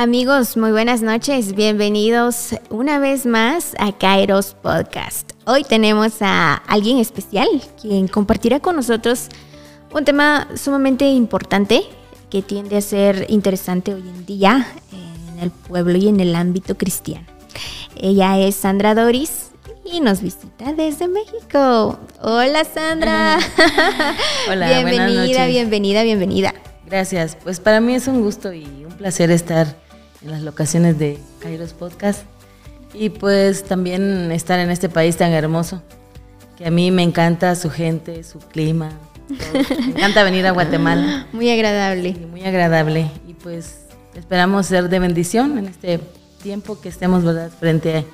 Amigos, muy buenas noches. Bienvenidos una vez más a Kairos Podcast. Hoy tenemos a alguien especial quien compartirá con nosotros un tema sumamente importante que tiende a ser interesante hoy en día en el pueblo y en el ámbito cristiano. Ella es Sandra Doris y nos visita desde México. Hola Sandra. Hola, bienvenida, bienvenida, bienvenida. Gracias. Pues para mí es un gusto y un placer estar en las locaciones de Kairos Podcast y pues también estar en este país tan hermoso que a mí me encanta su gente, su clima. Me encanta venir a Guatemala. Muy agradable. muy agradable y pues esperamos ser de bendición en este tiempo que estemos ¿verdad? frente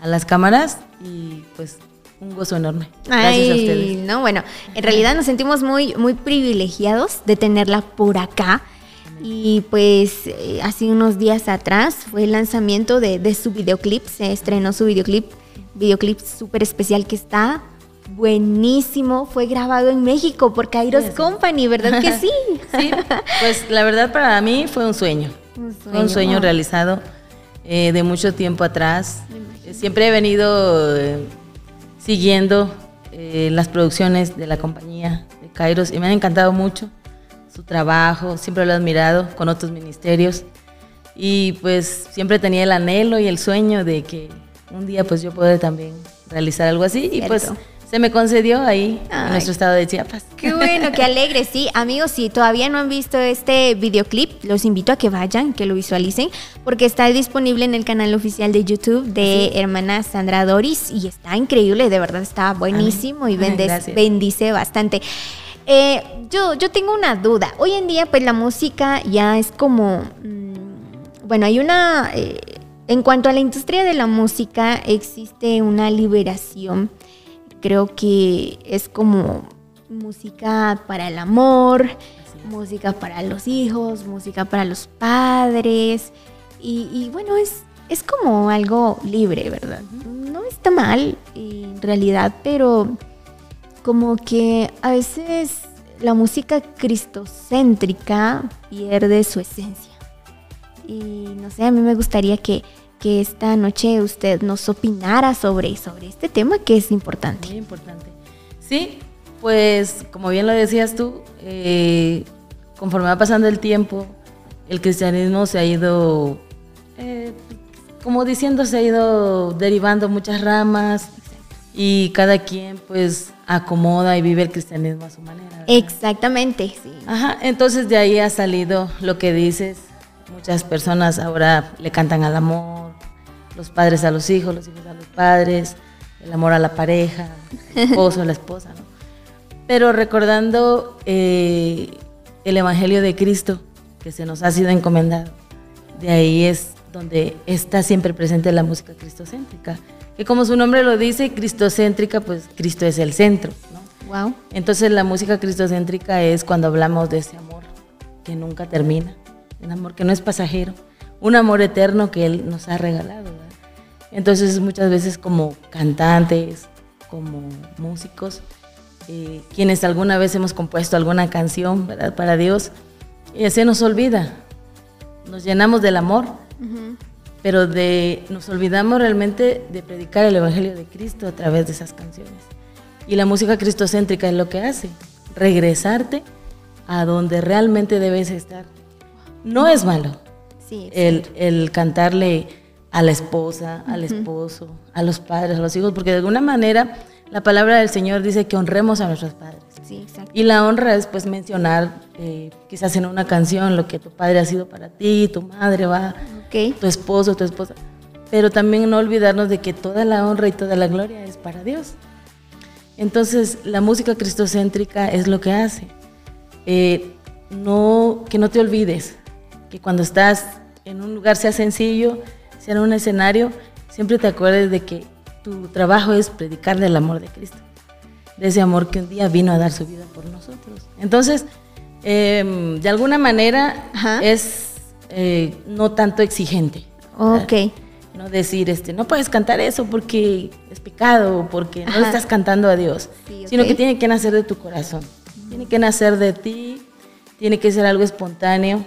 a las cámaras y pues un gozo enorme. Gracias a ustedes. No, bueno, en realidad nos sentimos muy, muy privilegiados de tenerla por acá. Y pues eh, hace unos días atrás fue el lanzamiento de, su videoclip, se estrenó su videoclip, videoclip súper especial que está buenísimo, fue grabado en México por Kairos Company, ¿verdad que sí? sí, pues la verdad para mí fue un sueño, un sueño, un sueño realizado eh, de mucho tiempo atrás. Siempre he venido eh, siguiendo las producciones de la compañía de Kairos y me han encantado mucho su trabajo, siempre lo he admirado con otros ministerios y pues siempre tenía el anhelo y el sueño de que un día pues yo pueda también realizar algo así y pues se me concedió ahí en nuestro estado de Chiapas. Qué bueno, qué alegre, sí. Amigos, si todavía no han visto este videoclip, los invito a que vayan, que lo visualicen, porque está disponible en el canal oficial de YouTube de hermana Sandra Doris y está increíble, de verdad está buenísimo y bendice bastante. Eh, yo, yo tengo una duda. Hoy en día, pues la música ya es como. Mm, bueno, hay una. Eh, en cuanto a la industria de la música, existe una liberación. Creo que es como música para el amor, música para los hijos, música para los padres. Y, bueno, es, es como algo libre, ¿verdad? No está mal en realidad, pero como que a veces la música cristocéntrica pierde su esencia. Y no sé, a mí me gustaría que, esta noche usted nos opinara sobre, sobre este tema que es importante. Muy importante. Sí, pues como bien lo decías tú, eh, conforme va pasando el tiempo, el cristianismo se ha ido, eh, como diciendo, se ha ido derivando muchas ramas y cada quien pues acomoda y vive el cristianismo a su manera. Exactamente, sí. Ajá, entonces de ahí ha salido lo que dices. Muchas personas ahora le cantan al amor, los padres a los hijos, los hijos a los padres, el amor a la pareja, el esposo a la esposa, ¿no? Pero recordando eh, el Evangelio de Cristo que se nos ha sido encomendado, de ahí es donde está siempre presente la música cristocéntrica que como su nombre lo dice, cristocéntrica, pues Cristo es el centro, ¿no? Wow. Entonces la música cristocéntrica es cuando hablamos de ese amor que nunca termina, un amor que no es pasajero, un amor eterno que Él nos ha regalado. ¿verdad? Entonces muchas veces como cantantes, como músicos, eh, quienes alguna vez hemos compuesto alguna canción ¿verdad? para Dios, y se nos olvida, nos llenamos del amor, pero de, nos olvidamos realmente de predicar el Evangelio de Cristo a través de esas canciones. Y la música cristocéntrica es lo que hace, regresarte a donde realmente debes estar. No es malo el, cantarle a la esposa, al esposo, a los padres, a los hijos, porque de alguna manera la palabra del Señor dice que honremos a nuestros padres. Y la honra es pues mencionar eh, quizás en una canción lo que tu padre ha sido para ti, tu madre va, tu esposo, tu esposa. Pero también no olvidarnos de que toda la honra y toda la gloria es para Dios. Entonces la música cristocéntrica es lo que hace. Eh, no, que no te olvides que cuando estás en un lugar sea sencillo, sea en un escenario, siempre te acuerdes de que tu trabajo es predicar del amor de Cristo de ese amor que un día vino a dar su vida por nosotros. Entonces, em, de alguna manera es eh, no tanto exigente. Ok. No decir, este, no puedes cantar eso porque es pecado, porque no estás cantando a Dios, sino que tiene que nacer de tu corazón, tiene que nacer de ti, tiene que ser algo espontáneo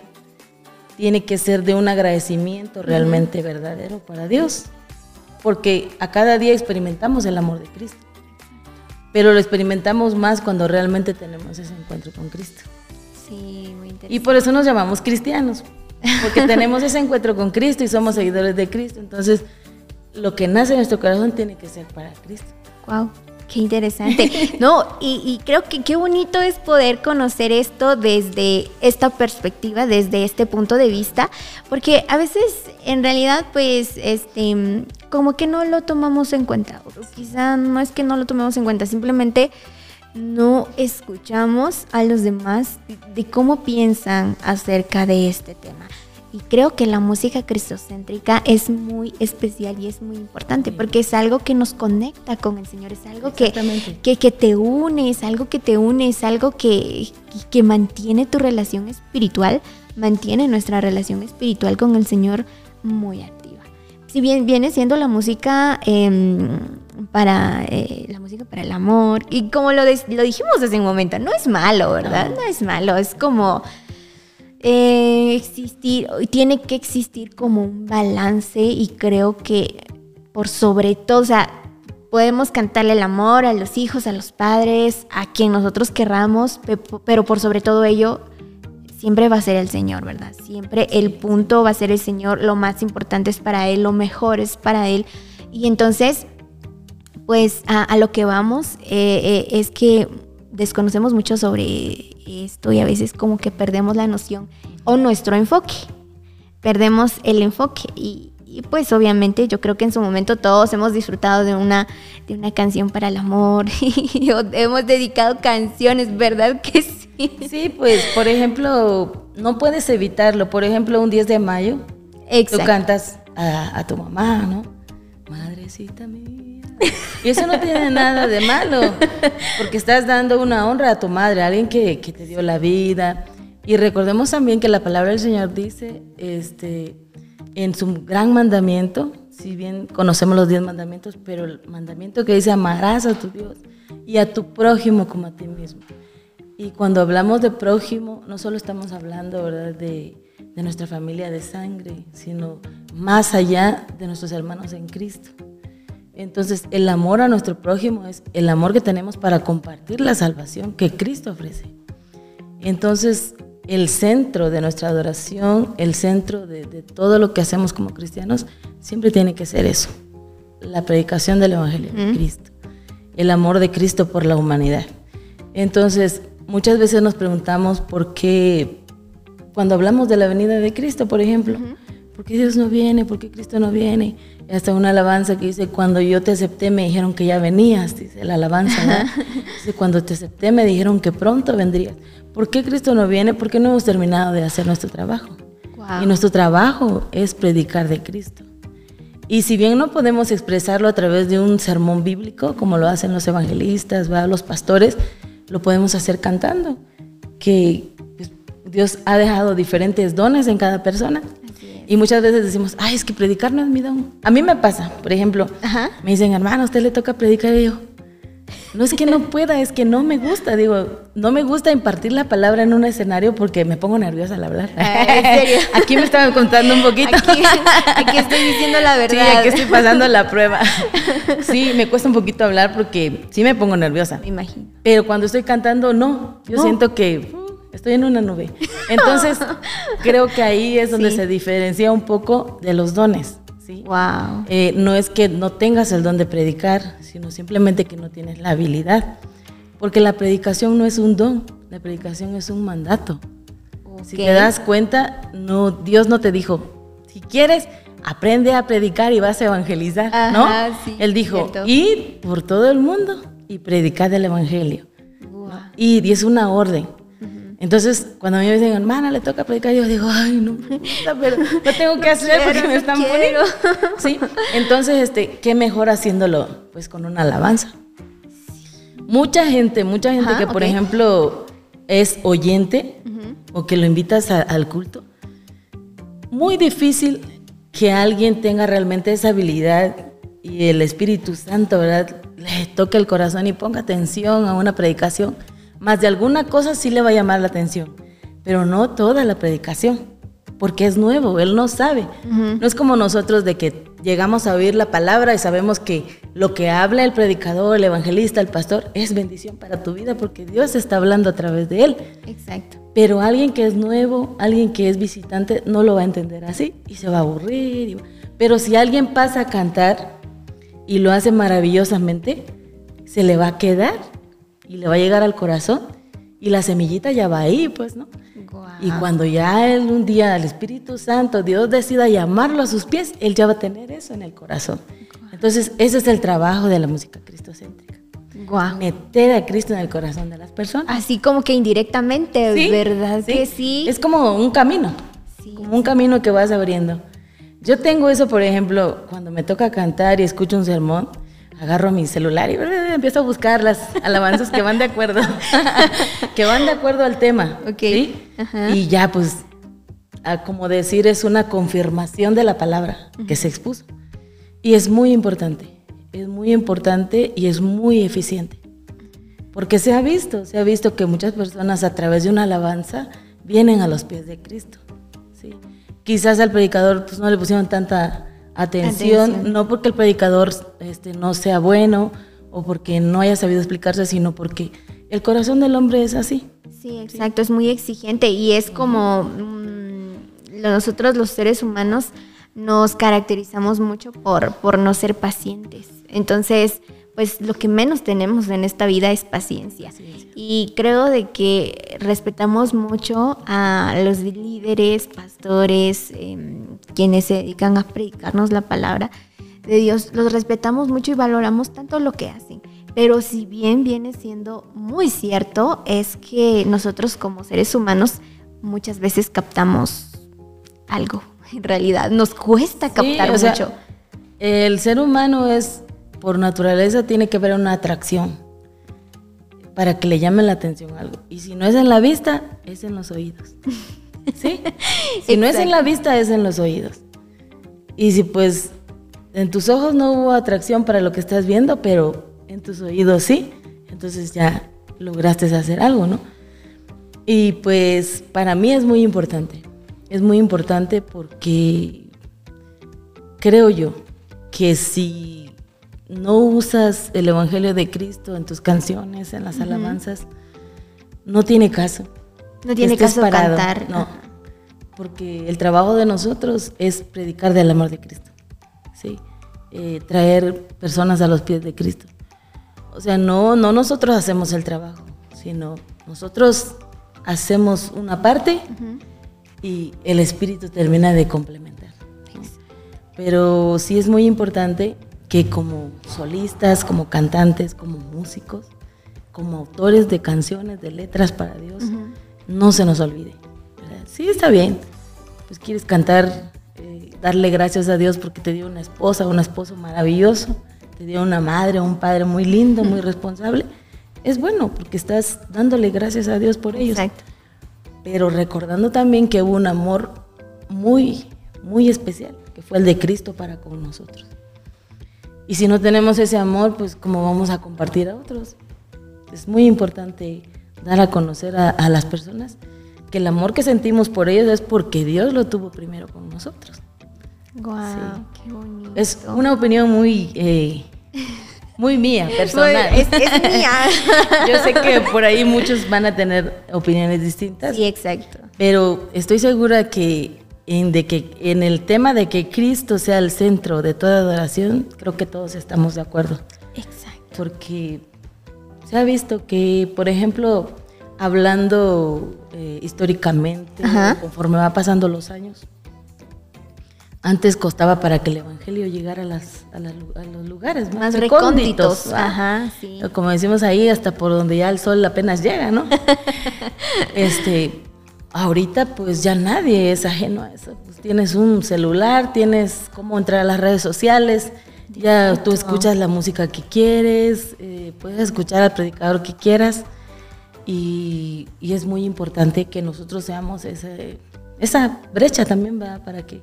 tiene que ser de un agradecimiento realmente verdadero para Dios, porque a cada día experimentamos el amor de Cristo, pero lo experimentamos más cuando realmente tenemos ese encuentro con Cristo. Sí, muy interesante. Y por eso nos llamamos cristianos, porque tenemos ese encuentro con Cristo y somos seguidores de Cristo. Entonces, lo que nace en nuestro corazón tiene que ser para Cristo. Wow. Qué interesante. No, y, y, creo que qué bonito es poder conocer esto desde esta perspectiva, desde este punto de vista, porque a veces en realidad pues este como que no lo tomamos en cuenta. O quizá no es que no lo tomemos en cuenta, simplemente no escuchamos a los demás de cómo piensan acerca de este tema. Y creo que la música cristocéntrica es muy especial y es muy importante porque es algo que nos conecta con el Señor, es algo que, que, que, te une, es algo que te une, es algo que, que mantiene tu relación espiritual, mantiene nuestra relación espiritual con el Señor muy activa. Si bien viene siendo la música eh, para eh, la música para el amor y como lo, lo dijimos hace un momento, no es malo, ¿verdad? No, no es malo, es como eh, existir, tiene que existir como un balance y creo que por sobre todo, o sea, podemos cantarle el amor a los hijos, a los padres, a quien nosotros querramos, pero por sobre todo ello, siempre va a ser el Señor, ¿verdad? Siempre el punto va a ser el Señor, lo más importante es para Él, lo mejor es para Él. Y entonces, pues a, lo que vamos eh, eh, es que desconocemos mucho sobre esto y a veces como que perdemos la noción o nuestro enfoque. Perdemos el enfoque y, pues obviamente yo creo que en su momento todos hemos disfrutado de una, de una canción para el amor y hemos dedicado canciones, ¿verdad que sí? Sí, pues por ejemplo, no puedes evitarlo. Por ejemplo, un 10 de mayo, tú cantas a, a tu mamá, ¿no? Madrecita mía. Y eso no tiene nada de malo, porque estás dando una honra a tu madre, a alguien que, que, te dio la vida. Y recordemos también que la palabra del Señor dice, este, en su gran mandamiento, si bien conocemos los diez mandamientos, pero el mandamiento que dice amarás a tu Dios y a tu prójimo como a ti mismo. Y cuando hablamos de prójimo, no solo estamos hablando ¿verdad? De, de nuestra familia de sangre, sino más allá de nuestros hermanos en Cristo. Entonces, el amor a nuestro prójimo es el amor que tenemos para compartir la salvación que Cristo ofrece. Entonces, el centro de nuestra adoración, el centro de, todo lo que hacemos como cristianos, siempre tiene que ser eso, la predicación del Evangelio de Cristo, el amor de Cristo por la humanidad. Entonces, muchas veces nos preguntamos por qué, cuando hablamos de la venida de Cristo, por ejemplo, ¿por qué Dios no viene? ¿Por qué Cristo no viene? hasta una alabanza que dice, cuando yo te acepté me dijeron que ya venías, dice la alabanza, ¿no? dice, cuando te acepté me dijeron que pronto vendrías. ¿Por qué Cristo no viene? Porque no hemos terminado de hacer nuestro trabajo. Y nuestro trabajo es predicar de Cristo. Y si bien no podemos expresarlo a través de un sermón bíblico, como lo hacen los evangelistas, los pastores, lo podemos hacer cantando, que pues, Dios ha dejado diferentes dones en cada persona y muchas veces decimos, ay, es que predicar no es mi don. A mí me pasa, por ejemplo, me dicen, hermano, a usted le toca predicar. Y yo, no es que no pueda, es que no me gusta. Digo, no me gusta impartir la palabra en un escenario porque me pongo nerviosa al hablar. Ah, ¿En serio? Aquí me estaban contando un poquito. Aquí, estoy diciendo la verdad. Sí, aquí estoy pasando la prueba. Sí, me cuesta un poquito hablar porque sí me pongo nerviosa. Me imagino. Pero cuando estoy cantando, no. Yo siento que Estoy en una nube. Entonces, creo que ahí es donde se diferencia un poco de los dones. ¿sí? Wow. Eh, no es que no tengas el don de predicar, sino simplemente que no tienes la habilidad. Porque la predicación no es un don, la predicación es un mandato. Si te das cuenta, no, Dios no te dijo, si quieres, aprende a predicar y vas a evangelizar, ¿no? Él dijo, ir por todo el mundo y predicar el evangelio. Y, y es una orden. Entonces, cuando a mí me dicen, hermana, le toca predicar, yo digo, ay, no pero lo tengo que hacer porque me están poniendo. Sí, entonces, este, ¿qué mejor haciéndolo? Pues con una alabanza. Mucha gente, mucha gente que, por ejemplo, es oyente o que lo invitas al culto, muy difícil que alguien tenga realmente esa habilidad y el Espíritu Santo, ¿verdad? Le toque el corazón y ponga atención a una predicación más de alguna cosa sí le va a llamar la atención, pero no toda la predicación. porque es nuevo, él no sabe. No es como nosotros de que llegamos a oír la palabra y sabemos que lo que habla el predicador, el evangelista, el pastor, es bendición para tu vida porque Dios está hablando a través de él. Exacto. Pero alguien que es nuevo, alguien que es visitante, no lo va a entender así y se va a aburrir. Pero si alguien pasa a cantar y lo hace maravillosamente, se le va a quedar y le va a llegar al corazón y la semillita ya va ahí, pues, ¿no? Y cuando ya él un día el Espíritu Santo, Dios decida llamarlo a sus pies, él ya va a tener eso en el corazón. Entonces, ese es el trabajo de la música cristocéntrica. Meter a Cristo en el corazón de las personas. Así como que indirectamente, ¿verdad? Que sí. Es como un camino, como un camino que vas abriendo. Yo tengo eso, por ejemplo, cuando me toca cantar y escucho un sermón, agarro mi celular y empiezo a buscar las alabanzas que van de acuerdo, que van de acuerdo al tema. Ok. Y ya, pues, como decir, es una confirmación de la palabra que se expuso. Y es muy importante, es muy importante y es muy eficiente. Porque se ha visto, se ha visto que muchas personas a través de una alabanza vienen a los pies de Cristo. ¿sí? Quizás al predicador pues, no le pusieron tanta atención, no porque el predicador este, no sea bueno o porque no haya sabido explicarse, sino porque el corazón del hombre es así. Sí, exacto, es muy exigente y es como mm, nosotros los seres humanos nos caracterizamos mucho por, por no ser pacientes. Entonces, pues lo que menos tenemos en esta vida es paciencia. Y creo de que respetamos mucho a los líderes, pastores, em, quienes se dedican a predicarnos la palabra de Dios. Los respetamos mucho y valoramos tanto lo que hacen. Pero si bien viene siendo muy cierto, es que nosotros como seres humanos muchas veces captamos algo. En realidad, nos cuesta captar mucho. el ser humano es por naturaleza tiene que ver una atracción para que le llame la atención algo. Y si no es en la vista, es en los oídos. ¿Sí? si no es en la vista, es en los oídos. Y si pues en tus ojos no hubo atracción para lo que estás viendo, pero en tus oídos sí, entonces ya lograste hacer algo, ¿no? Y pues para mí es muy importante. Es muy importante porque creo yo que si no usas el Evangelio de Cristo en tus canciones, en las alabanzas, no tiene caso. No tiene caso cantar. No, porque el trabajo de nosotros es predicar del amor de Cristo, ¿sí? Eh, traer personas a los pies de Cristo. O sea, no, no nosotros hacemos el trabajo, sino nosotros hacemos una parte y el Espíritu termina de complementar. Pero sí es muy importante que como solistas, como cantantes, como músicos, como autores de canciones, de letras para Dios, no se nos olvide. Sí, está bien. Pues quieres cantar, eh, darle gracias a Dios porque te dio una esposa, un esposo maravilloso, te dio una madre, un padre muy lindo, muy responsable. Es bueno porque estás dándole gracias a Dios por ellos. Exacto. Pero recordando también que hubo un amor muy, muy especial, que fue el de Cristo para con nosotros. Y si no tenemos ese amor, pues ¿cómo vamos a compartir a otros? Es muy importante dar a conocer a, las personas que el amor que sentimos por ellos es porque Dios lo tuvo primero con nosotros. Wow, qué bonito. Es una opinión muy, eh, muy mía, personal. es, es mía. Yo sé que por ahí muchos van a tener opiniones distintas. Sí, exacto. Pero estoy segura que en, de que, en el tema de que Cristo sea el centro de toda adoración, creo que todos estamos de acuerdo. Exacto. Porque se ha visto que, por ejemplo, hablando eh, históricamente, conforme va pasando los años, antes costaba para que el evangelio llegara a, las, a, los lugares más, recónditos. Ajá, sí. Como decimos ahí, hasta por donde ya el sol apenas llega, ¿no? este, Ahorita pues ya nadie es ajeno a eso. Pues, tienes un celular, tienes cómo entrar a las redes sociales, ya tú escuchas la música que quieres, eh, puedes escuchar al predicador que quieras. Y, es muy importante que nosotros seamos ese, esa brecha también va para que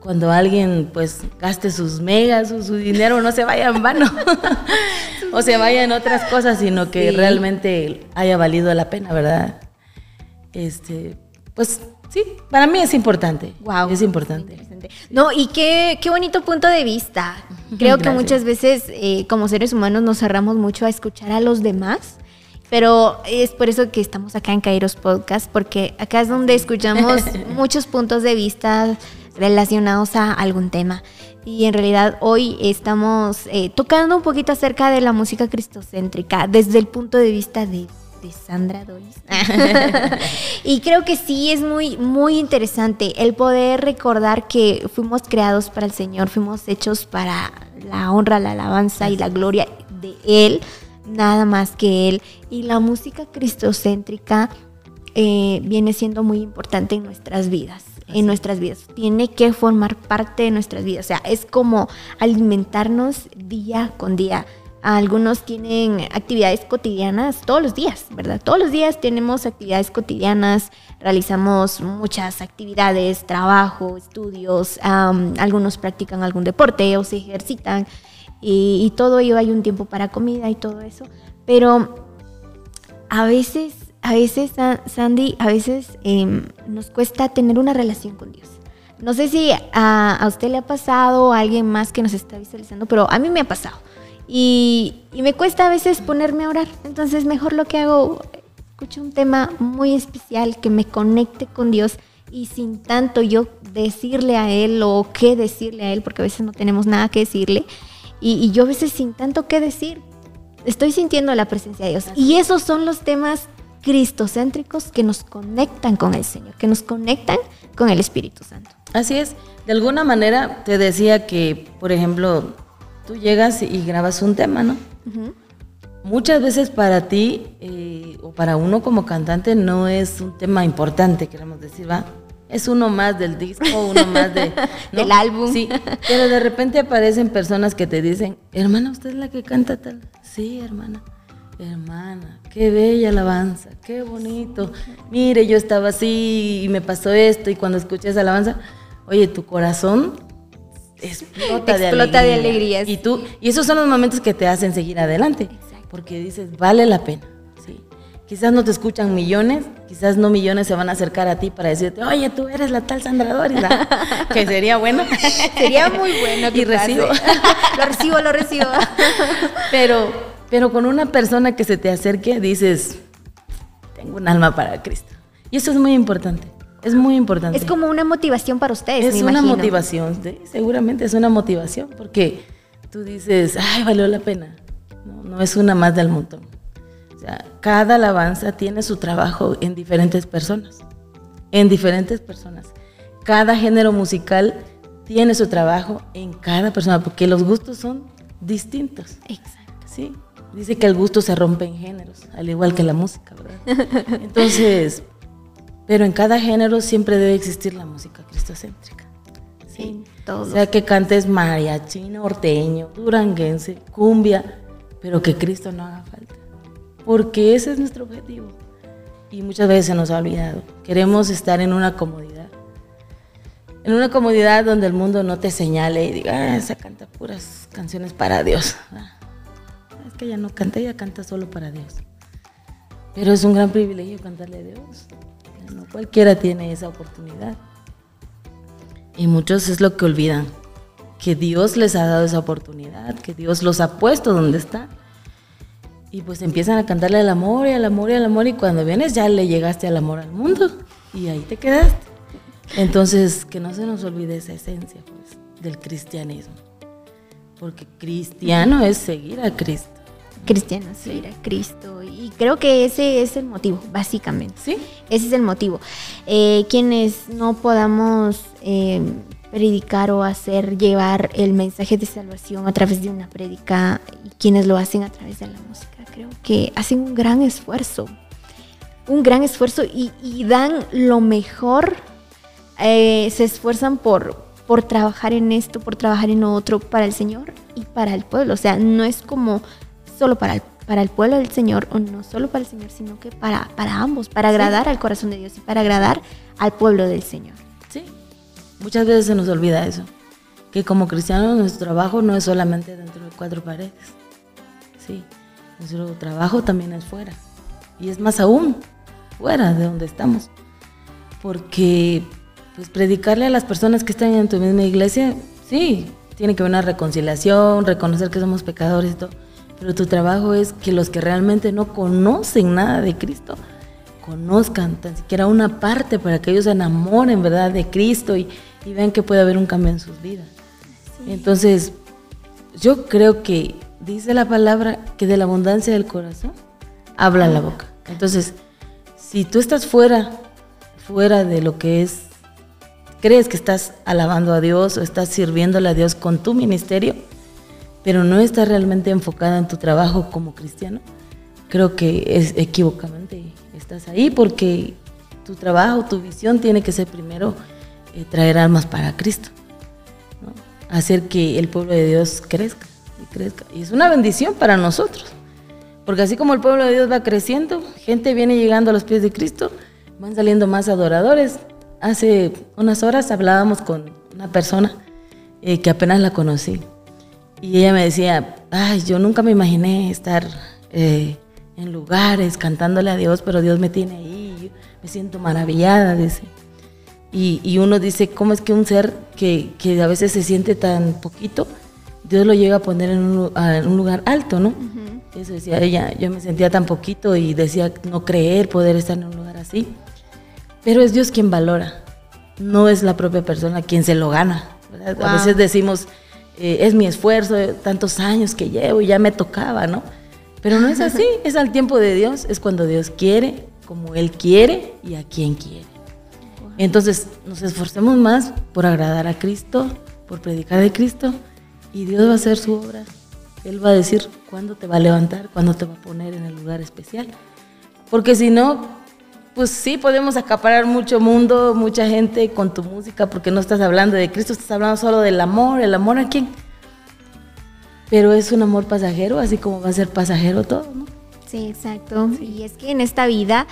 cuando alguien pues gaste sus megas o su dinero no se vaya en vano. O se vaya en otras cosas, sino que realmente haya valido la pena, ¿verdad? Este, pues Sí, para mí es importante. Wow. Es importante. No, y qué, qué bonito punto de vista. Creo que muchas veces eh, como seres humanos nos cerramos mucho a escuchar a los demás. Pero es por eso que estamos acá en Kairos Podcast, porque acá es donde escuchamos muchos puntos de vista relacionados a algún tema. Y en realidad hoy estamos eh, tocando un poquito acerca de la música cristocéntrica desde el punto de vista de Sandra Doris. y creo que sí es muy, muy interesante el poder recordar que fuimos creados para el Señor, fuimos hechos para la honra, la alabanza y la gloria de Él, nada más que Él. Y la música cristocéntrica eh, viene siendo muy importante en nuestras vidas. En nuestras vidas. Tiene que formar parte de nuestras vidas. O sea, es como alimentarnos día con día algunos tienen actividades cotidianas todos los días, ¿verdad? Todos los días tenemos actividades cotidianas, realizamos muchas actividades, trabajo, estudios, algunos practican algún deporte o se ejercitan y, todo ello hay un tiempo para comida y todo eso, pero a veces, a veces, Sandy, a veces em, nos cuesta tener una relación con Dios. No sé si a, a usted le ha pasado, a alguien más que nos está visualizando, pero a mí me ha pasado. Y, me cuesta a veces ponerme a orar. Entonces mejor lo que hago, escucho un tema muy especial que me conecte con Dios y sin tanto yo decirle a Él o qué decirle a Él, porque a veces no tenemos nada que decirle. Y, yo a veces sin tanto qué decir, estoy sintiendo la presencia de Dios. Y esos son los temas cristocéntricos que nos conectan con el Señor, que nos conectan con el Espíritu Santo. Así es. De alguna manera te decía que, por ejemplo, tú llegas y grabas un tema, ¿no? Muchas veces para ti eh, o para uno como cantante no es un tema importante, queremos decir, ¿va? Es uno más del disco, uno más de, del álbum. Sí, pero de repente aparecen personas que te dicen, hermana, ¿usted es la que canta tal? Sí, hermana. Hermana, qué bella alabanza, qué bonito. Mire, yo estaba así y me pasó esto y cuando escuché esa alabanza, oye, tu corazón explota, de, alegría. Y, tú, y esos son los momentos que te hacen seguir adelante. Porque dices, vale la pena. ¿sí? Quizás no te escuchan millones, quizás no millones se van a acercar a ti para decirte, oye, tú eres la tal Sandra Doris, que sería bueno. sería muy bueno. y recibo. lo recibo, lo recibo. pero, pero con una persona que se te acerque, dices, tengo un alma para Cristo. Y eso es muy importante. Es muy importante. Es como una motivación para ustedes. Es una motivación, seguramente es una motivación, porque tú dices, ay, valió la pena. No, no es una más del montón. O sea, cada alabanza tiene su trabajo en diferentes personas. En diferentes personas. Cada género musical tiene su trabajo en cada persona, porque los gustos son distintos. Exacto. Sí. Dice que el gusto se rompe en géneros, al igual que la música, ¿verdad? Entonces, pero en cada género siempre debe existir la música cristocéntrica. Sí, todo. O sea, que cantes mariachi, norteño, duranguense, cumbia, pero que Cristo no haga falta. Porque ese es nuestro objetivo. Y muchas veces se nos ha olvidado. Queremos estar en una comodidad. En una comodidad donde el mundo no te señale y diga, ah, esa canta puras canciones para Dios. Ah, es que ella no canta, ella canta solo para Dios. Pero es un gran privilegio cantarle a Dios. No cualquiera tiene esa oportunidad. Y muchos es lo que olvidan, que Dios les ha dado esa oportunidad, que Dios los ha puesto donde están. Y pues empiezan a cantarle al amor y al amor y al amor y cuando vienes ya le llegaste al amor al mundo y ahí te quedaste. Entonces, que no se nos olvide esa esencia pues, del cristianismo. Porque cristiano es seguir a Cristo cristiano, seguir a Cristo. Y creo que ese es el motivo, básicamente. Sí. Ese es el motivo. Eh, quienes no podamos eh, predicar o hacer llevar el mensaje de salvación a través de una prédica y quienes lo hacen a través de la música, creo que hacen un gran esfuerzo. Un gran esfuerzo y, dan lo mejor. Eh, se esfuerzan por, por trabajar en esto, por trabajar en otro para el Señor y para el pueblo. O sea, no es como solo para el, para el pueblo del Señor, o no solo para el Señor, sino que para, para ambos, para agradar al corazón de Dios y para agradar al pueblo del Señor. Sí, muchas veces se nos olvida eso, que como cristianos nuestro trabajo no es solamente dentro de cuatro paredes, sí, nuestro trabajo también es fuera, y es más aún fuera de donde estamos, porque pues predicarle a las personas que están en tu misma iglesia, sí, tiene que haber una reconciliación, reconocer que somos pecadores y todo, pero tu trabajo es que los que realmente no conocen nada de Cristo, conozcan tan siquiera una parte para que ellos se enamoren, ¿verdad?, de Cristo y, y vean que puede haber un cambio en sus vidas. Entonces, yo creo que dice la palabra que de la abundancia del corazón habla la boca. Entonces, si tú estás fuera, fuera de lo que es, crees que estás alabando a Dios o estás sirviéndole a Dios con tu ministerio, pero no estás realmente enfocada en tu trabajo como cristiano, creo que es equivocamente estás ahí porque tu trabajo, tu visión tiene que ser primero eh, traer almas para Cristo, hacer que el pueblo de Dios crezca y crezca. Y es una bendición para nosotros. Porque así como el pueblo de Dios va creciendo, gente viene llegando a los pies de Cristo, van saliendo más adoradores. Hace unas horas hablábamos con una persona eh, que apenas la conocí. Y ella me decía, ay, yo nunca me imaginé estar eh, en lugares cantándole a Dios, pero Dios me tiene ahí, me siento maravillada, dice. Y, y, uno dice, ¿cómo es que un ser que, que, a veces se siente tan poquito, Dios lo llega a poner en un, en un lugar alto, ¿no? Eso decía ella, yo me sentía tan poquito y decía no creer poder estar en un lugar así. Pero es Dios quien valora, no es la propia persona quien se lo gana. A veces decimos, eh, es mi esfuerzo, tantos años que llevo y ya me tocaba, ¿no? Pero no es así, es al tiempo de Dios, es cuando Dios quiere, como Él quiere y a quien quiere. Entonces nos esforcemos más por agradar a Cristo, por predicar de Cristo y Dios va a hacer su obra él va a decir cuándo te va a levantar, cuándo te va a poner en el lugar especial. Porque si no, pues sí podemos acaparar mucho mundo, mucha gente con tu música, porque no estás hablando de Cristo, estás hablando solo del amor. ¿El amor a quién? Pero es un amor pasajero, así como va a ser pasajero todo, ¿no? Sí, exacto. Y es que en esta vida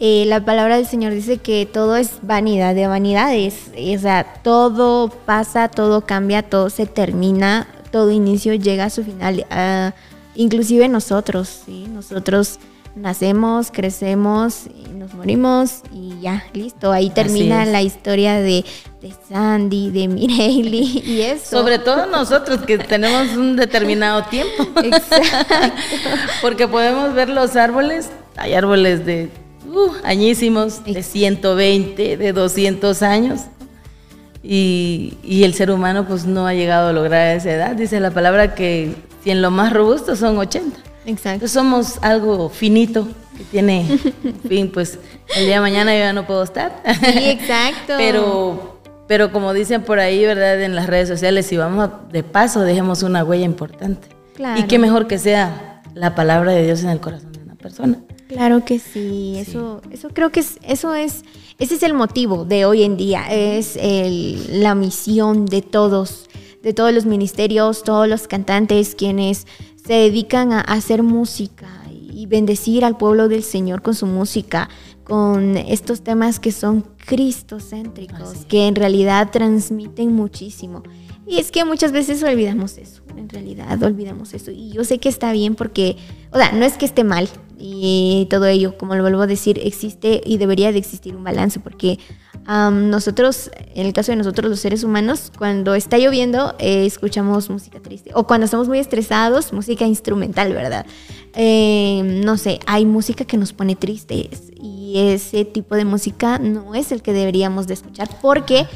eh, la palabra del Señor dice que todo es vanidad de vanidades. O sea, todo pasa, todo cambia, todo se termina todo inicio llega a su final, uh, inclusive nosotros, ¿sí? Nosotros nacemos, crecemos, y nos morimos y ya, listo. Ahí termina la historia de, de Sandy, de Mireille y eso. Sobre todo nosotros que tenemos un determinado tiempo. Exacto. Porque podemos ver los árboles, hay árboles de uh, añísimos, de 120, de 200 años. Y, el ser humano pues no ha llegado a lograr esa edad. Dice la palabra que si en lo más robusto son 80. Exacto. somos algo finito que tiene, en fin, pues el día de mañana yo ya no puedo estar. Sí, exacto. pero, pero como dicen por ahí, ¿verdad? En las redes sociales, si vamos de paso, dejemos una huella importante. Claro. Y qué mejor que sea la palabra de Dios en el corazón de una persona. Claro que sí, eso, eso creo que es, eso es, ese es el motivo de hoy en día, es la misión de todos, de todos los ministerios, todos los cantantes quienes se dedican a, hacer música y bendecir al pueblo del Señor con su música, con estos temas que son cristocéntricos, que en realidad transmiten muchísimo. Y es que muchas veces olvidamos eso, en realidad olvidamos eso. Y yo sé que está bien porque, o sea, no es que esté mal y todo ello, como lo vuelvo a decir, existe y debería de existir un balance porque nosotros, en el caso de nosotros los seres humanos, cuando está lloviendo eh, escuchamos música triste o cuando estamos muy estresados, música instrumental, ¿verdad? Eh, no sé, hay música que nos pone tristes y ese tipo de música no es el que deberíamos de escuchar porque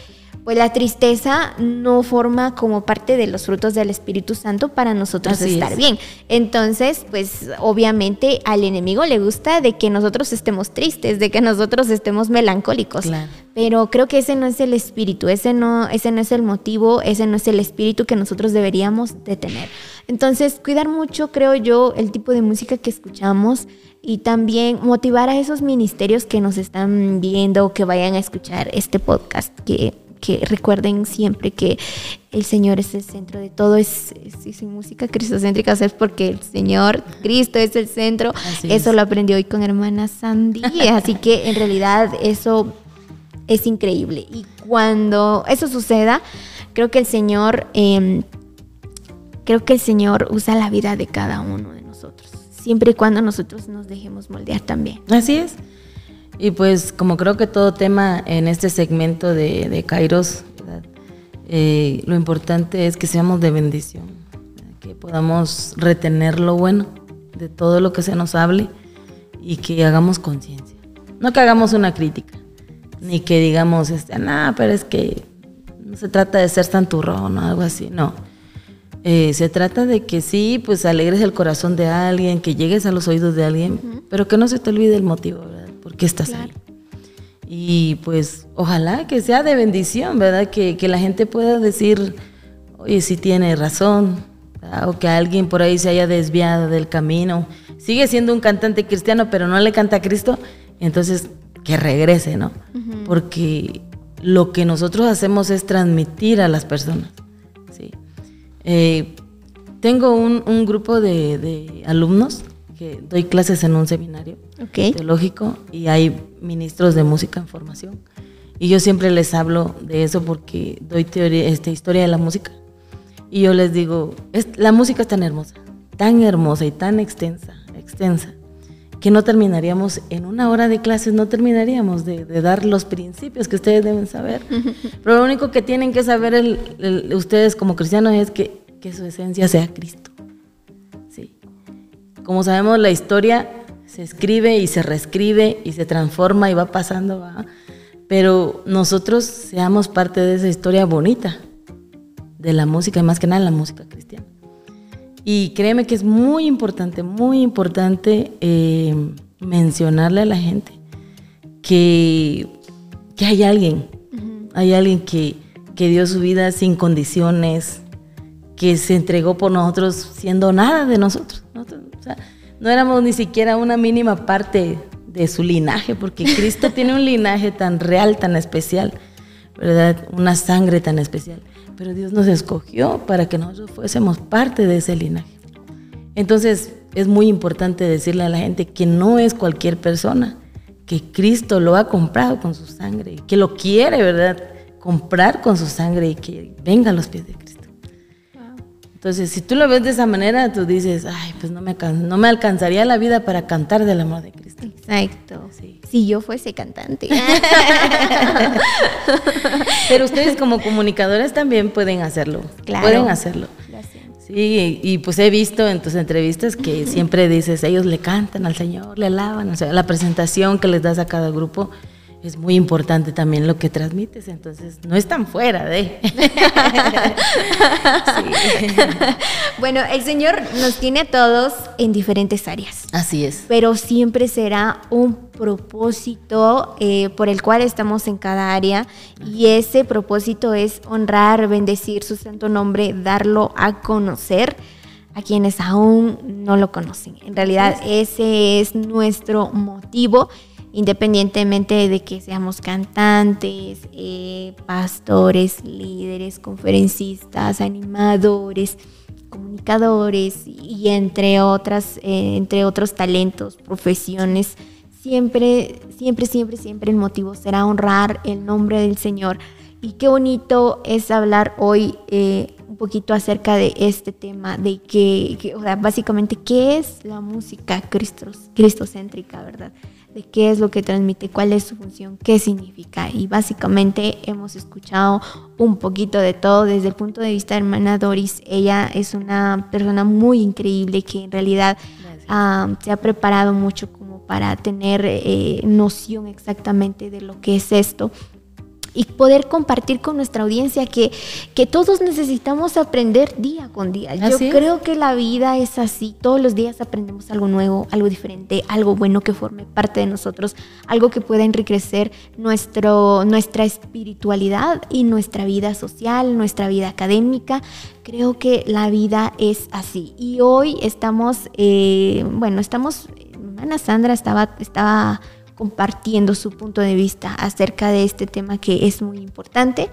pues la tristeza no forma como parte de los frutos del Espíritu Santo para nosotros estar bien. Entonces, pues obviamente al enemigo le gusta de que nosotros estemos tristes, de que nosotros estemos melancólicos. Pero creo que ese no es el espíritu, ese no, ese no es el motivo, ese no es el espíritu que nosotros deberíamos de tener. Entonces, cuidar mucho, creo yo, el tipo de música que escuchamos y también motivar a esos ministerios que nos están viendo, que vayan a escuchar este podcast, que que recuerden siempre que el Señor es el centro de todo, es, es, música cristocéntrica, es porque el Señor, Cristo es el centro, eso lo aprendí hoy con hermana Sandy, así que en realidad eso es increíble. Y cuando eso suceda, creo que el Señor, em, creo que el Señor usa la vida de cada uno de nosotros, siempre y cuando nosotros nos dejemos moldear también. Así es. Y pues como creo que todo tema en este segmento de, de Kairos, eh, lo importante es que seamos de bendición, que podamos retener lo bueno de todo lo que se nos hable y que hagamos conciencia. No que hagamos una crítica, ni que digamos, este, no, pero es que no se trata de ser santurrón o algo así, no. Eh, se trata de que sí, pues alegres el corazón de alguien, que llegues a los oídos de alguien, pero que no se te olvide el motivo, ¿verdad? ¿Por qué estás ahí? Y pues ojalá que sea de bendición, ¿verdad? Que, que la gente pueda decir, oye, si tiene razón, o que alguien por ahí se haya desviado del camino. Sigue siendo un cantante cristiano, pero no le canta a Cristo, entonces que regrese, ¿no? Porque lo que nosotros hacemos es transmitir a las personas. ¿sí? Eh, tengo un, un grupo de, de alumnos que doy clases en un seminario teológico y hay ministros de música en formación. Y yo siempre les hablo de eso porque doy teoría, este, historia de la música. Y yo les digo, la música es tan hermosa, tan hermosa y tan extensa, extensa, que no terminaríamos en una hora de clases, no terminaríamos de, dar los principios que ustedes deben saber. Pero lo único que tienen que saber ustedes como cristianos es que, que su esencia sea Cristo. Como sabemos, la historia se escribe y se reescribe y se transforma y va pasando, pero nosotros seamos parte de esa historia bonita de la música y más que nada la música cristiana. Y créeme que es muy importante, muy importante eh, mencionarle a la gente que, que hay alguien, hay alguien que, que dio su vida sin condiciones, que se entregó por nosotros siendo nada de nosotros no éramos ni siquiera una mínima parte de su linaje, porque Cristo tiene un linaje tan real, tan especial, ¿verdad? Una sangre tan especial. Pero Dios nos escogió para que nosotros fuésemos parte de ese linaje. Entonces, es muy importante decirle a la gente que no es cualquier persona, que Cristo lo ha comprado con su sangre, que lo quiere, ¿verdad? Comprar con su sangre y que venga a los pies de Cristo. Entonces, si tú lo ves de esa manera, tú dices, ay, pues no me, no me alcanzaría la vida para cantar del amor de Cristo. Exacto. Si yo fuese cantante. Pero ustedes como comunicadores también pueden hacerlo. Claro. Pueden hacerlo. Sí, y pues he visto en tus entrevistas que siempre dices, ellos le cantan al Señor, le alaban, o sea, la presentación que les das a cada grupo es muy importante también lo que transmites, entonces no están fuera de. Bueno, el Señor nos tiene a todos en diferentes áreas. Así es. Pero siempre será un propósito eh, por el cual estamos en cada área y ese propósito es honrar, bendecir su santo nombre, darlo a conocer a quienes aún no lo conocen. En realidad ese es nuestro motivo independientemente de que seamos cantantes, eh, pastores, líderes, conferencistas, animadores, comunicadores y entre otras, eh, entre otros talentos, profesiones, siempre, siempre, siempre, siempre el motivo será honrar el nombre del Señor. Y qué bonito es hablar hoy eh, un poquito acerca de este tema, de que, básicamente, ¿qué es la música cristocéntrica, verdad? De qué es lo que transmite, cuál es su función, qué significa. Y básicamente hemos escuchado un poquito de todo desde el punto de vista de hermana Doris. Ella es una persona muy increíble que en realidad ah, se ha preparado mucho como para tener eh, noción exactamente de lo que es esto y poder compartir con nuestra audiencia que, que todos necesitamos aprender día con día. Yo creo que la vida es así, todos los días aprendemos algo nuevo, algo diferente, algo bueno que forme parte de nosotros, algo que pueda enriquecer nuestro, nuestra espiritualidad y nuestra vida social, nuestra vida académica. Creo que la vida es así. Y hoy estamos, eh, bueno, estamos, hermana Sandra estaba, estaba compartiendo su punto de vista acerca de este tema que es muy importante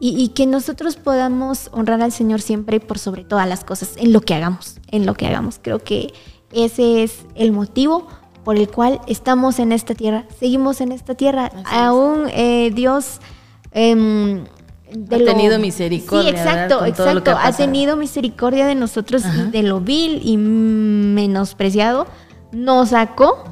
y, que nosotros podamos honrar al Señor siempre por sobre todas las cosas, en lo que hagamos, en lo que hagamos. Creo que ese es el motivo por el cual estamos en esta tierra, seguimos en esta tierra. Aún eh, Dios... Eh, ha tenido misericordia. Sí, exacto, exacto. Ha, tenido misericordia de nosotros de lo vil y menospreciado. Nos sacó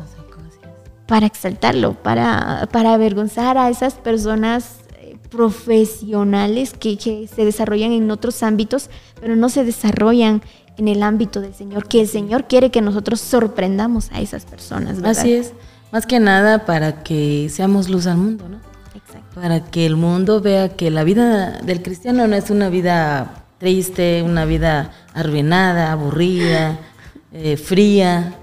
para exaltarlo, para, para avergonzar a esas personas eh, profesionales que, que se desarrollan en otros ámbitos, pero no se desarrollan en el ámbito del Señor, que el Señor quiere que nosotros sorprendamos a esas personas. ¿verdad? Así es, más que nada para que seamos luz al mundo, ¿no? Exacto. Para que el mundo vea que la vida del cristiano no es una vida triste, una vida arruinada, aburrida, eh, fría.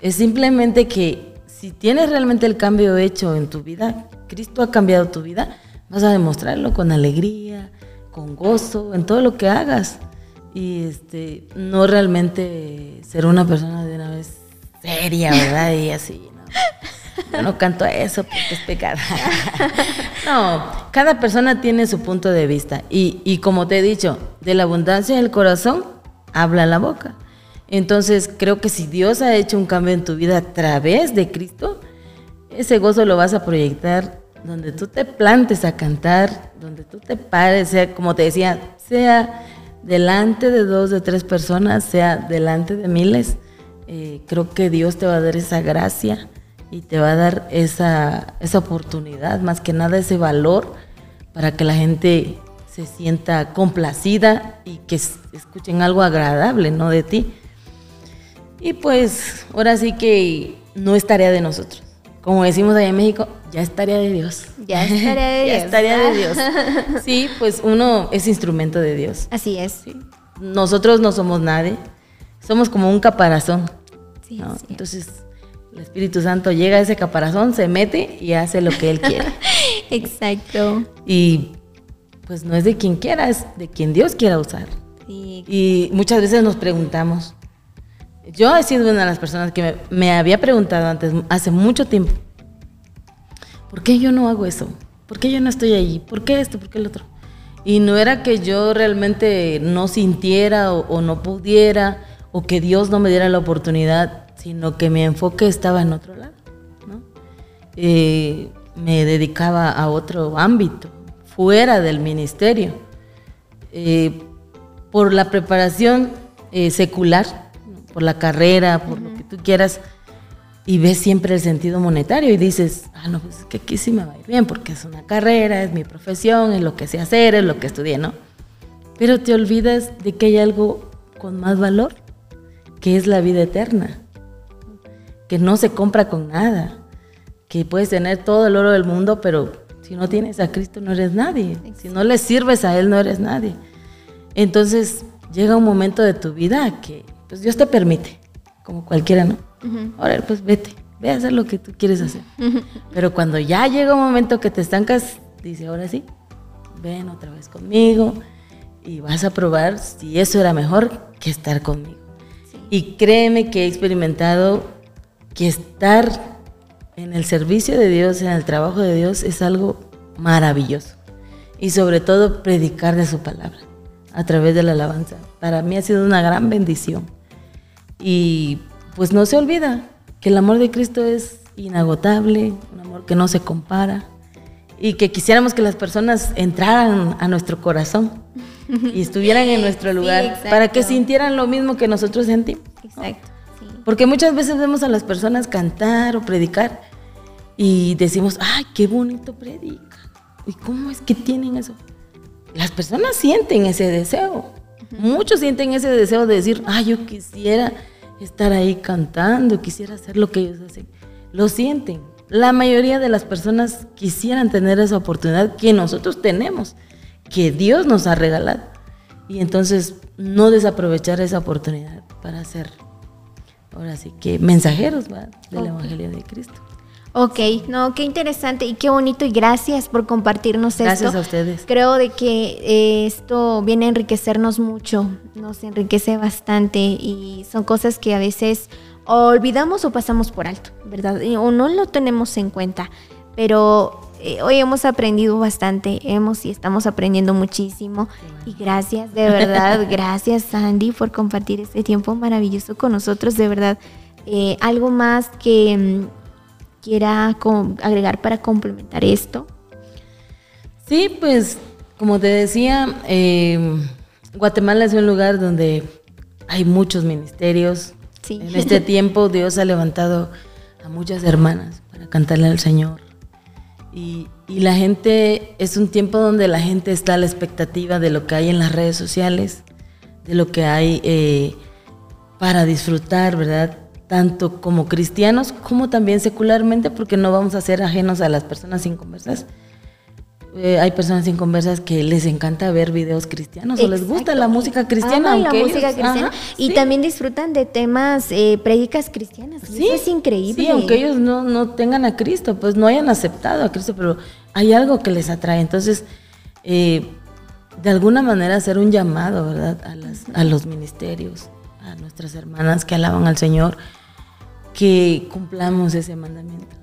Es simplemente que si tienes realmente el cambio hecho en tu vida, Cristo ha cambiado tu vida, vas a demostrarlo con alegría, con gozo, en todo lo que hagas. Y este, no realmente ser una persona de una vez seria, ¿verdad? Y así, ¿no? Yo no canto eso porque es pecado. no, cada persona tiene su punto de vista. Y, y como te he dicho, de la abundancia del corazón, habla la boca. Entonces creo que si Dios ha hecho un cambio en tu vida a través de Cristo, ese gozo lo vas a proyectar donde tú te plantes a cantar, donde tú te pares, sea, como te decía, sea delante de dos, de tres personas, sea delante de miles. Eh, creo que Dios te va a dar esa gracia y te va a dar esa, esa oportunidad, más que nada ese valor para que la gente se sienta complacida y que escuchen algo agradable, ¿no? De ti. Y pues ahora sí que no es tarea de nosotros. Como decimos allá en México, ya es tarea de Dios. Ya es tarea de ya Dios. es tarea de Dios. Sí, pues uno es instrumento de Dios. Así es. Sí. Nosotros no somos nadie, somos como un caparazón. Sí, ¿no? sí. Entonces el Espíritu Santo llega a ese caparazón, se mete y hace lo que Él quiere. Exacto. y pues no es de quien quiera, es de quien Dios quiera usar. Sí. Y muchas veces nos preguntamos, yo he sido una de las personas que me, me había preguntado antes, hace mucho tiempo, ¿por qué yo no hago eso? ¿Por qué yo no estoy allí? ¿Por qué esto? ¿Por qué el otro? Y no era que yo realmente no sintiera o, o no pudiera o que Dios no me diera la oportunidad, sino que mi enfoque estaba en otro lado. ¿no? Eh, me dedicaba a otro ámbito, fuera del ministerio. Eh, por la preparación eh, secular. Por la carrera, por lo que tú quieras, y ves siempre el sentido monetario y dices, ah, no, pues es que aquí sí me va a ir bien porque es una carrera, es mi profesión, es lo que sé hacer, es lo que estudié, ¿no? Pero te olvidas de que hay algo con más valor, que es la vida eterna, que no se compra con nada, que puedes tener todo el oro del mundo, pero si no tienes a Cristo no eres nadie, si no le sirves a Él no eres nadie. Entonces llega un momento de tu vida que pues Dios te permite, como cualquiera, ¿no? Ahora pues vete, ve a hacer lo que tú quieres hacer. Pero cuando ya llega un momento que te estancas, dice, ahora sí, ven otra vez conmigo y vas a probar si eso era mejor que estar conmigo. Y créeme que he experimentado que estar en el servicio de Dios, en el trabajo de Dios, es algo maravilloso. Y sobre todo predicar de su palabra a través de la alabanza. Para mí ha sido una gran bendición. Y pues no se olvida que el amor de Cristo es inagotable, un amor que no se compara. Y que quisiéramos que las personas entraran a nuestro corazón y estuvieran en nuestro Sí, lugar exacto. para que sintieran lo mismo que nosotros sentimos. ¿no? Exacto. Sí. Porque muchas veces vemos a las personas cantar o predicar y decimos, ay, qué bonito predica. ¿Y cómo es que tienen eso? Las personas sienten ese deseo. Muchos sienten ese deseo de decir, ay, yo quisiera estar ahí cantando, quisiera hacer lo que ellos hacen. Lo sienten. La mayoría de las personas quisieran tener esa oportunidad que nosotros tenemos, que Dios nos ha regalado. Y entonces no desaprovechar esa oportunidad para ser, ahora sí que mensajeros del. Evangelio de Cristo. Ok, no, qué interesante y qué bonito y gracias por compartirnos Gracias esto. a ustedes. Creo de que eh, esto viene a enriquecernos mucho, nos enriquece bastante y son cosas que a veces olvidamos o pasamos por alto, ¿verdad? O no lo tenemos en cuenta, pero eh, hoy hemos aprendido bastante, hemos y estamos aprendiendo muchísimo y gracias, de verdad, gracias Sandy por compartir este tiempo maravilloso con nosotros, de verdad. Eh, algo más que mm, quiera agregar para complementar esto. Sí, pues como te decía, eh, Guatemala es un lugar donde hay muchos ministerios. Sí. En este tiempo Dios ha levantado a muchas hermanas para cantarle al Señor. Y, y, la gente, es un tiempo donde la gente está a la expectativa de lo que hay en las redes sociales, de lo que hay eh, para disfrutar, ¿verdad? Tanto como cristianos como también secularmente, porque no vamos a ser ajenos a las personas inconversas. Eh, hay personas inconversas que les encanta ver videos cristianos o les gusta la música cristiana. Aman la música cristiana y sí. también disfrutan de temas, eh, prédicas cristianas. Sí, Eso es increíble. Sí, aunque ellos no, no tengan a Cristo, pues no hayan aceptado a Cristo, pero hay algo que les atrae. Entonces, eh, de alguna manera hacer un llamado, ¿verdad? A, las, a los ministerios, a nuestras hermanas que alaban al Señor, que cumplamos ese mandamiento.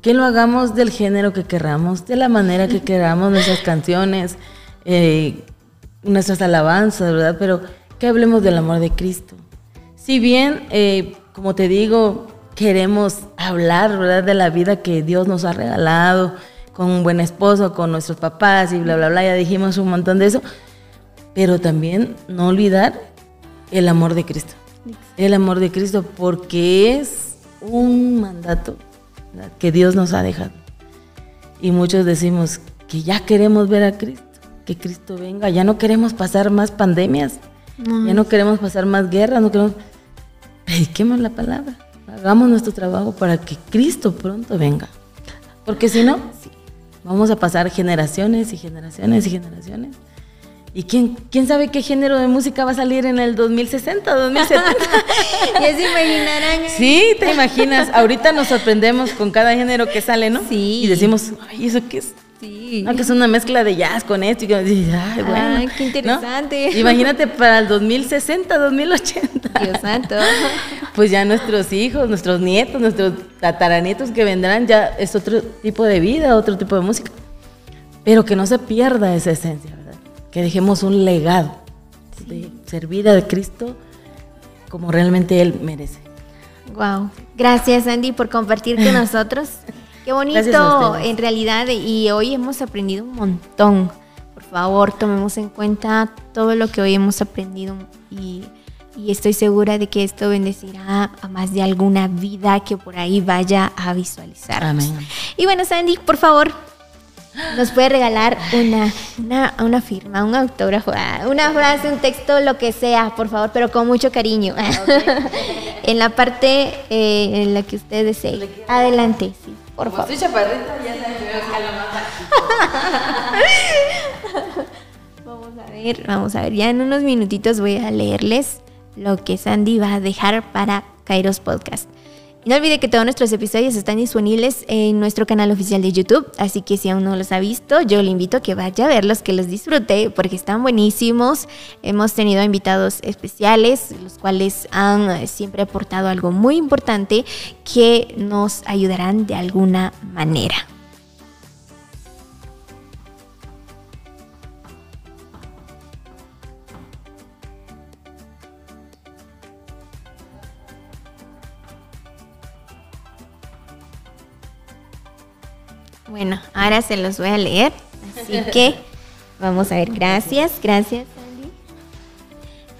Que lo hagamos del género que queramos, de la manera que queramos, nuestras canciones, eh, nuestras alabanzas, ¿verdad? Pero que hablemos del amor de Cristo. Si bien, eh, como te digo, queremos hablar, ¿verdad? De la vida que Dios nos ha regalado, con un buen esposo, con nuestros papás y bla, bla, bla, ya dijimos un montón de eso, pero también no olvidar el amor de Cristo. El amor de Cristo porque es un mandato ¿verdad? que Dios nos ha dejado. Y muchos decimos que ya queremos ver a Cristo, que Cristo venga, ya no queremos pasar más pandemias, no. ya no queremos pasar más guerras, no queremos... Prediquemos la palabra, hagamos nuestro trabajo para que Cristo pronto venga. Porque si no, vamos a pasar generaciones y generaciones y generaciones. ¿Y quién, quién sabe qué género de música va a salir en el 2060, 2070? ya se imaginarán. Sí, te imaginas. Ahorita nos sorprendemos con cada género que sale, ¿no? Sí. Y decimos, ay, ¿eso qué es? Sí. No, que es una mezcla de jazz con esto. Y ay, bueno. Ay, qué interesante. ¿no? Imagínate para el 2060, 2080. Dios santo. Pues ya nuestros hijos, nuestros nietos, nuestros tataranietos que vendrán, ya es otro tipo de vida, otro tipo de música. Pero que no se pierda esa esencia, ¿verdad? Que dejemos un legado sí. de servir a Cristo como realmente Él merece. Wow. Gracias, Andy, por compartir con nosotros. Qué bonito en realidad y hoy hemos aprendido un montón. Por favor, tomemos en cuenta todo lo que hoy hemos aprendido y, y, estoy segura de que esto bendecirá a más de alguna vida que por ahí vaya a visualizar. Amén. Y bueno, Sandy, por favor, nos puede regalar una, una, una, firma, un autógrafo, una frase, un texto, lo que sea, por favor, pero con mucho cariño. Okay. en la parte eh, en la que usted desee. Adelante, sí. Por Como favor. Estoy chaparrita, ya sabes Vamos a ver, vamos a ver. Ya en unos minutitos voy a leerles lo que Sandy va a dejar para Kairos Podcast. No olvide que todos nuestros episodios están disponibles en nuestro canal oficial de YouTube, así que si aún no los ha visto, yo le invito a que vaya a verlos, que los disfrute, porque están buenísimos. Hemos tenido invitados especiales, los cuales han siempre aportado algo muy importante que nos ayudarán de alguna manera. Bueno, ahora se los voy a leer. Así que vamos a ver. Gracias, gracias, Andy.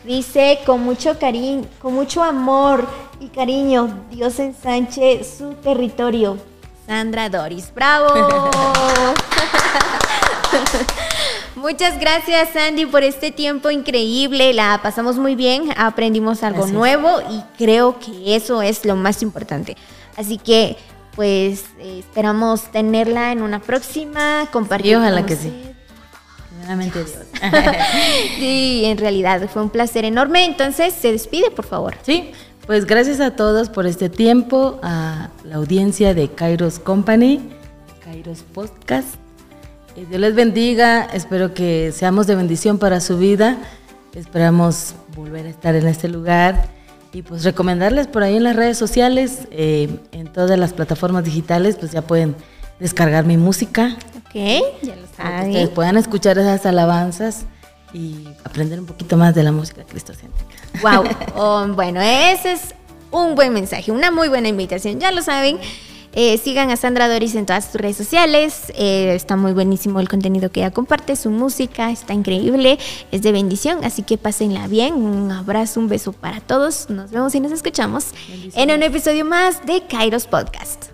Dice con mucho cariño, con mucho amor y cariño, Dios ensanche su territorio. Sandra Doris, bravo. Muchas gracias Sandy por este tiempo increíble, la pasamos muy bien, aprendimos algo gracias. nuevo y creo que eso es lo más importante. Así que pues eh, esperamos tenerla en una próxima, compartir. Y ojalá que sí. Primeramente Dios. sí, en realidad fue un placer enorme. Entonces, se despide, por favor. Sí, pues gracias a todos por este tiempo, a la audiencia de Kairos Company, Kairos Podcast. Dios les bendiga, espero que seamos de bendición para su vida. Esperamos volver a estar en este lugar y pues recomendarles por ahí en las redes sociales, eh, en todas las plataformas digitales, pues ya pueden descargar mi música. Ok, ya lo saben. Ustedes puedan escuchar esas alabanzas y aprender un poquito más de la música cristocéntrica. Wow, oh, bueno, ese es un buen mensaje, una muy buena invitación, ya lo saben. Eh, sigan a Sandra Doris en todas sus redes sociales. Eh, está muy buenísimo el contenido que ella comparte. Su música está increíble. Es de bendición. Así que pásenla bien. Un abrazo, un beso para todos. Nos vemos y nos escuchamos en un episodio más de Kairos Podcast.